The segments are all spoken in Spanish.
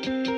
Thank you.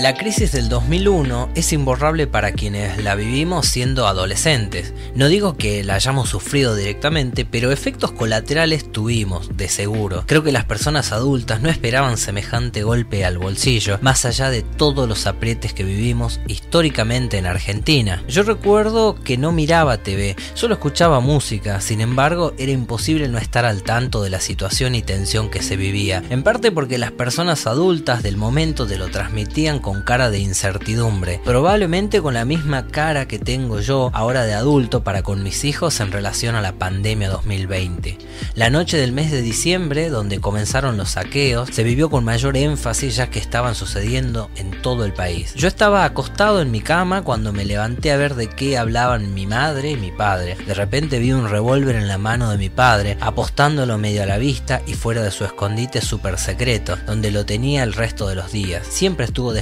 La crisis del 2001 es imborrable para quienes la vivimos siendo adolescentes. No digo que la hayamos sufrido directamente, pero efectos colaterales tuvimos, de seguro. Creo que las personas adultas no esperaban semejante golpe al bolsillo, más allá de todos los aprietes que vivimos históricamente en Argentina. Yo recuerdo que no miraba TV, solo escuchaba música, sin embargo era imposible no estar al tanto de la situación y tensión que se vivía, en parte porque las personas adultas del momento te lo transmitían con con cara de incertidumbre, probablemente con la misma cara que tengo yo ahora de adulto para con mis hijos en relación a la pandemia 2020. La noche del mes de diciembre, donde comenzaron los saqueos, se vivió con mayor énfasis ya que estaban sucediendo en todo el país. Yo estaba acostado en mi cama cuando me levanté a ver de qué hablaban mi madre y mi padre. De repente vi un revólver en la mano de mi padre, apostándolo medio a la vista y fuera de su escondite súper secreto, donde lo tenía el resto de los días. Siempre estuvo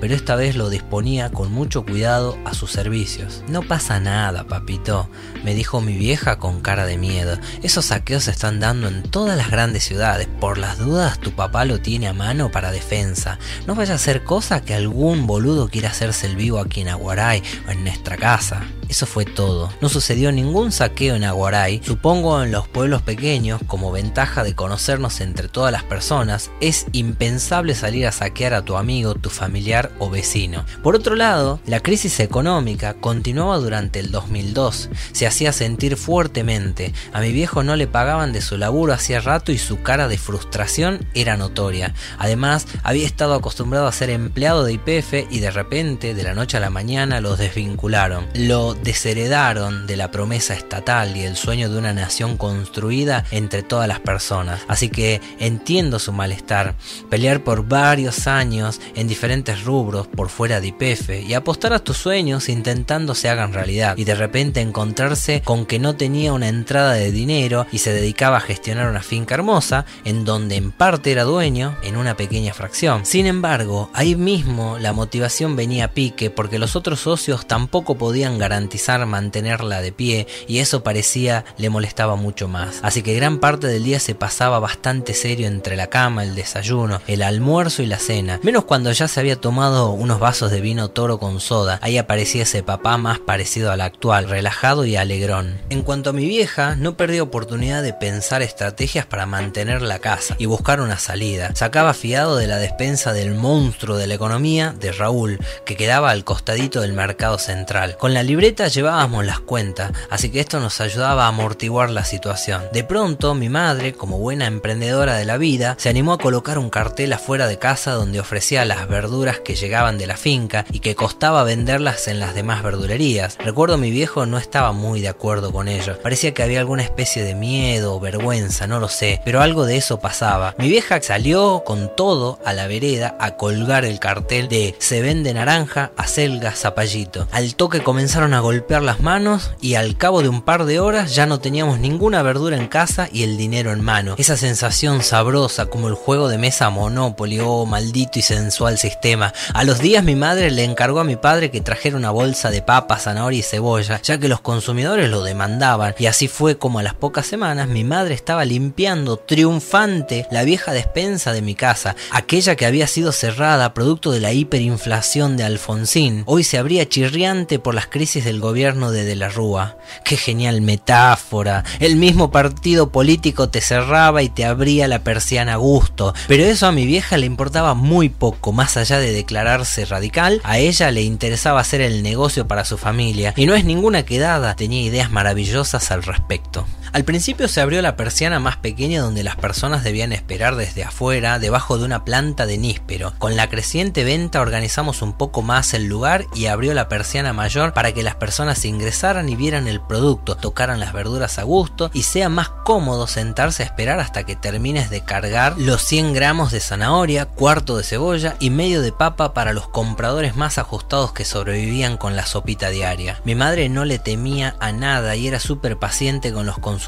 pero esta vez lo disponía con mucho cuidado a sus servicios. No pasa nada, papito, me dijo mi vieja con cara de miedo. Esos saqueos se están dando en todas las grandes ciudades. Por las dudas, tu papá lo tiene a mano para defensa. No vaya a ser cosa que algún boludo quiera hacerse el vivo aquí en Aguaray o en nuestra casa. Eso fue todo. No sucedió ningún saqueo en Aguaray. Supongo en los pueblos pequeños, como ventaja de conocernos entre todas las personas, es impensable salir a saquear a tu amigo, tu familiar o vecino. Por otro lado, la crisis económica continuaba durante el 2002. Se hacía sentir fuertemente. A mi viejo no le pagaban de su laburo hacía rato y su cara de frustración era notoria. Además, había estado acostumbrado a ser empleado de IPF y de repente, de la noche a la mañana, los desvincularon. Lo desheredaron de la promesa estatal y el sueño de una nación construida entre todas las personas. Así que entiendo su malestar. Pelear por varios años en diferentes rubros por fuera de IPF y apostar a tus sueños intentando se hagan realidad y de repente encontrarse con que no tenía una entrada de dinero y se dedicaba a gestionar una finca hermosa en donde en parte era dueño en una pequeña fracción. Sin embargo, ahí mismo la motivación venía a pique porque los otros socios tampoco podían garantizar mantenerla de pie y eso parecía le molestaba mucho más. Así que gran parte del día se pasaba bastante serio entre la cama, el desayuno, el almuerzo y la cena, menos cuando ya se había tomado unos vasos de vino toro con soda, ahí aparecía ese papá más parecido al actual, relajado y alegrón. En cuanto a mi vieja, no perdí oportunidad de pensar estrategias para mantener la casa y buscar una salida. Sacaba fiado de la despensa del monstruo de la economía de Raúl, que quedaba al costadito del mercado central. Con la libreta llevábamos las cuentas, así que esto nos ayudaba a amortiguar la situación. De pronto, mi madre, como buena emprendedora de la vida, se animó a colocar un cartel afuera de casa donde ofrecía las verduras que llegaban de la finca y que costaba venderlas en las demás verdulerías. Recuerdo mi viejo no estaba muy de acuerdo con ello. Parecía que había alguna especie de miedo o vergüenza, no lo sé, pero algo de eso pasaba. Mi vieja salió con todo a la vereda a colgar el cartel de se vende naranja, acelga, zapallito. Al toque comenzaron a golpear las manos y al cabo de un par de horas ya no teníamos ninguna verdura en casa y el dinero en mano. Esa sensación sabrosa como el juego de mesa Monopoly, oh maldito y sensual sistema. A los días mi madre le encargó a mi padre que trajera una bolsa de papas, zanahoria y cebolla, ya que los consumidores lo demandaban. Y así fue como a las pocas semanas mi madre estaba limpiando triunfante la vieja despensa de mi casa, aquella que había sido cerrada producto de la hiperinflación de Alfonsín. Hoy se abría chirriante por las crisis del gobierno de De la Rúa. Qué genial metáfora. El mismo partido político te cerraba y te abría la persiana a gusto. Pero eso a mi vieja le importaba muy poco, más allá de declararse radical, a ella le interesaba hacer el negocio para su familia. Y no es ninguna quedada, tenía ideas maravillosas al respecto. Al principio se abrió la persiana más pequeña donde las personas debían esperar desde afuera, debajo de una planta de níspero. Con la creciente venta organizamos un poco más el lugar y abrió la persiana mayor para que las personas ingresaran y vieran el producto, tocaran las verduras a gusto y sea más cómodo sentarse a esperar hasta que termines de cargar los 100 gramos de zanahoria, cuarto de cebolla y medio de papa para los compradores más ajustados que sobrevivían con la sopita diaria. Mi madre no le temía a nada y era súper paciente con los consumidores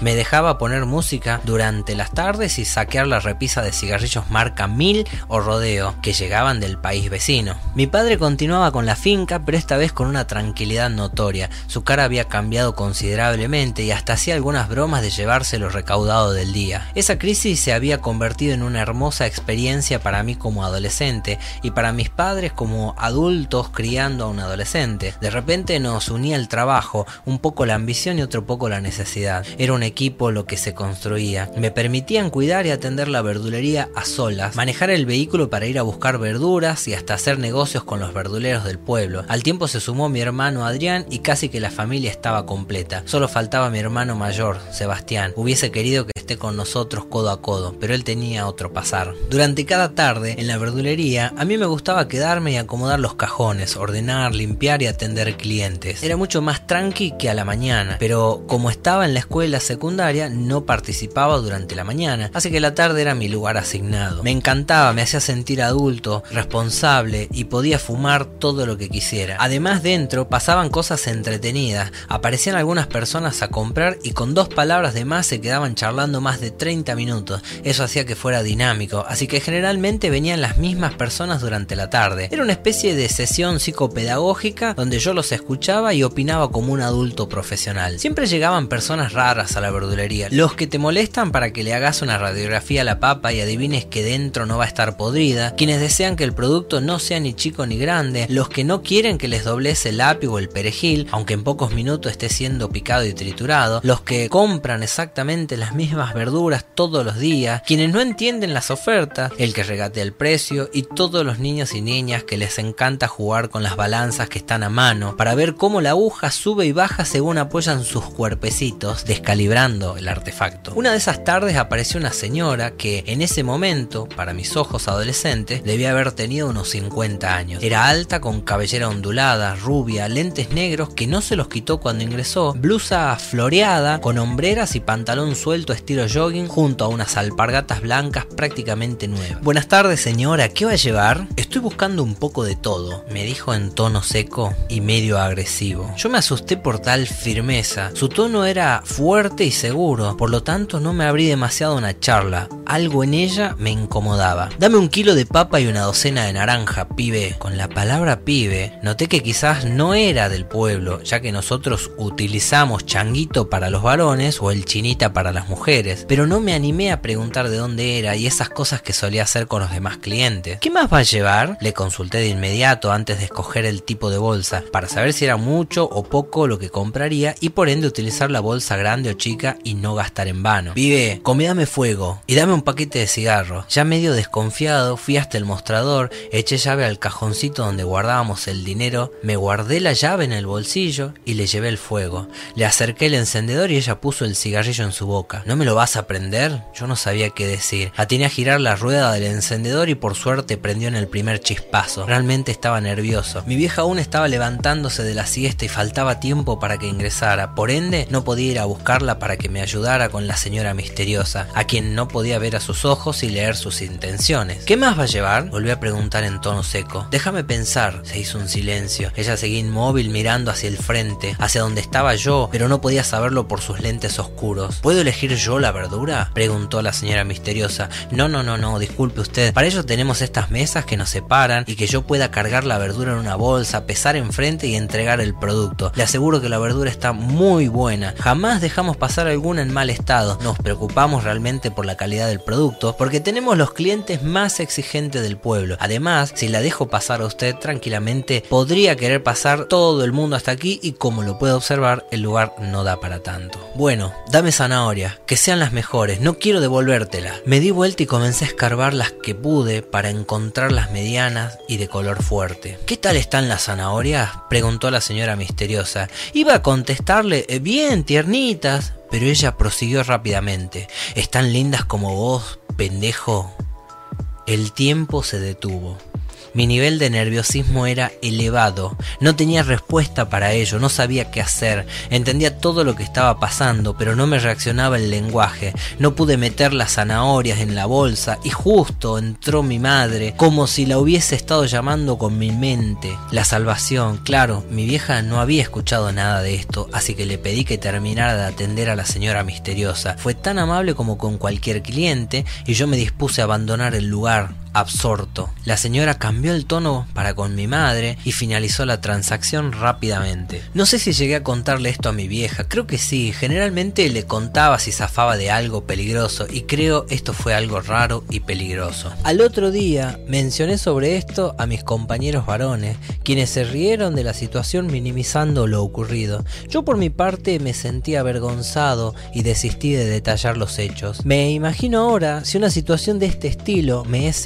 Me dejaba poner música durante las tardes y saquear la repisa de cigarrillos marca Mil o Rodeo que llegaban del país vecino. Mi padre continuaba con la finca, pero esta vez con una tranquilidad notoria. Su cara había cambiado considerablemente y hasta hacía algunas bromas de llevarse lo recaudado del día. Esa crisis se había convertido en una hermosa experiencia para mí como adolescente y para mis padres como adultos criando a un adolescente. De repente nos unía el trabajo, un poco la ambición y otro poco la necesidad. Era un equipo lo que se construía. Me permitían cuidar y atender la verdulería a solas, manejar el vehículo para ir a buscar verduras y hasta hacer negocios con los verduleros del pueblo. Al tiempo se sumó mi hermano Adrián y casi que la familia estaba completa. Solo faltaba mi hermano mayor, Sebastián. Hubiese querido que esté con nosotros codo a codo, pero él tenía otro pasar. Durante cada tarde, en la verdulería, a mí me gustaba quedarme y acomodar los cajones, ordenar, limpiar y atender clientes. Era mucho más tranqui que a la mañana, pero como estaba en la escuela secundaria, no participaba durante la mañana, así que la tarde era mi lugar asignado. Me encantaba, me hacía sentir adulto, responsable y podía fumar todo lo que quisiera. Además dentro pasaban cosas entretenidas, aparecían algunas personas a comprar y con dos palabras de más se quedaban charlando más de 30 minutos. Eso hacía que fuera dinámico, así que generalmente venían las mismas personas durante la tarde. Era una especie de sesión psicopedagógica donde yo los escuchaba y opinaba como un adulto profesional. Siempre llegaban personas raras a la verdulería, los que te molestan para que le hagas una radiografía a la papa y adivines que dentro no va a estar podrida, quienes desean que el producto no sea ni chico ni grande, los que no quieren que les doblece el apio o el perejil, aunque en pocos minutos esté siendo picado y triturado, los que compran exactamente las mismas verduras todos los días, quienes no entienden las ofertas, el que regatea el precio y todos los niños y niñas que les encanta jugar con las balanzas que están a mano para ver cómo la aguja sube y baja según apoyan sus cuerpecitos, descalibrando el artefacto. Una de esas tardes apareció una señora que en ese momento, para mis ojos adolescentes, debía haber tenido unos 50 años. Era alta, con cabellera ondulada, rubia, lentes negros que no se los quitó cuando ingresó, blusa floreada, con hombreras y pantalón suelto estilo jogging, junto a unas alpargatas blancas prácticamente nuevas. Buenas tardes, señora, ¿qué va a llevar? Estoy buscando un poco de todo, me dijo en tono seco y medio agresivo. Yo me asusté por tal firmeza. Su tono era fuerte y seguro, por lo tanto no me abrí demasiado una charla. Algo en ella me incomodaba. Dame un kilo de papa y una docena de naranja, pibe. Con la palabra pibe, noté que quizás no era del pueblo, ya que nosotros utilizamos changuito para los varones o el chinita para las mujeres, pero no me animé a preguntar de dónde era y esas cosas que solía hacer con los demás clientes. ¿Qué más va a llevar? Le consulté de inmediato antes de escoger el tipo de bolsa, para saber si era mucho o poco lo que compraría y por ende utilizar la bolsa grande o chica y no gastar en vano. Vive, comídame fuego y dame un paquete de cigarros. Ya medio desconfiado, fui hasta el mostrador, eché llave al cajoncito donde guardábamos el dinero, me guardé la llave en el bolsillo y le llevé el fuego. Le acerqué el encendedor y ella puso el cigarrillo en su boca. ¿No me lo vas a prender? Yo no sabía qué decir. Atiné a girar la rueda del encendedor y por suerte prendió en el primer chispazo. Realmente estaba nervioso. Mi vieja aún estaba levantándose de la siesta y faltaba tiempo para que ingresara. Por ende, no podía ir a buscarla para que me ayudara con la señora misteriosa, a quien no podía ver a sus ojos y leer sus intenciones. ¿Qué más va a llevar? Volví a preguntar en tono seco. Déjame pensar. Se hizo un silencio. Ella seguía inmóvil mirando hacia el frente, hacia donde estaba yo, pero no podía saberlo por sus lentes oscuros. ¿Puedo elegir yo la verdura? Preguntó la señora misteriosa. No, no, no, no, disculpe usted. Para ello tenemos estas mesas que nos separan y que yo pueda cargar la verdura en una bolsa, pesar enfrente y entregar el producto. Le aseguro que la verdura está muy buena. Jamás dejamos pasar alguna en mal estado. Nos preocupamos realmente por la calidad del producto porque tenemos los clientes más exigentes del pueblo. Además, si la dejo pasar a usted tranquilamente, podría querer pasar todo el mundo hasta aquí y como lo puede observar, el lugar no da para tanto. Bueno, dame zanahoria, que sean las mejores, no quiero devolvértela. Me di vuelta y comencé a escarbar las que pude para encontrar las medianas y de color fuerte. ¿Qué tal están las zanahorias? preguntó la señora misteriosa. Iba a contestarle, "Eh, bien, tiernitas, pero ella prosiguió rápidamente. Están lindas como vos, pendejo. El tiempo se detuvo. Mi nivel de nerviosismo era elevado. No tenía respuesta para ello, no sabía qué hacer. Entendía todo lo que estaba pasando, pero no me reaccionaba el lenguaje. No pude meter las zanahorias en la bolsa y justo entró mi madre, como si la hubiese estado llamando con mi mente. La salvación, claro, mi vieja no había escuchado nada de esto, así que le pedí que terminara de atender a la señora misteriosa. Fue tan amable como con cualquier cliente y yo me dispuse a abandonar el lugar absorto. La señora cambió el tono para con mi madre y finalizó la transacción rápidamente. No sé si llegué a contarle esto a mi vieja, creo que sí, generalmente le contaba si zafaba de algo peligroso y creo esto fue algo raro y peligroso. Al otro día mencioné sobre esto a mis compañeros varones, quienes se rieron de la situación minimizando lo ocurrido. Yo por mi parte me sentí avergonzado y desistí de detallar los hechos. Me imagino ahora si una situación de este estilo me es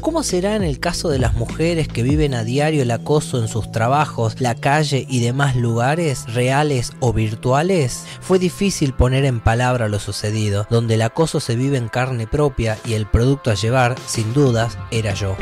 ¿cómo será en el caso de las mujeres que viven a diario el acoso en sus trabajos, la calle y demás lugares, reales o virtuales? Fue difícil poner en palabra lo sucedido, donde el acoso se vive en carne propia y el producto a llevar, sin dudas, era yo.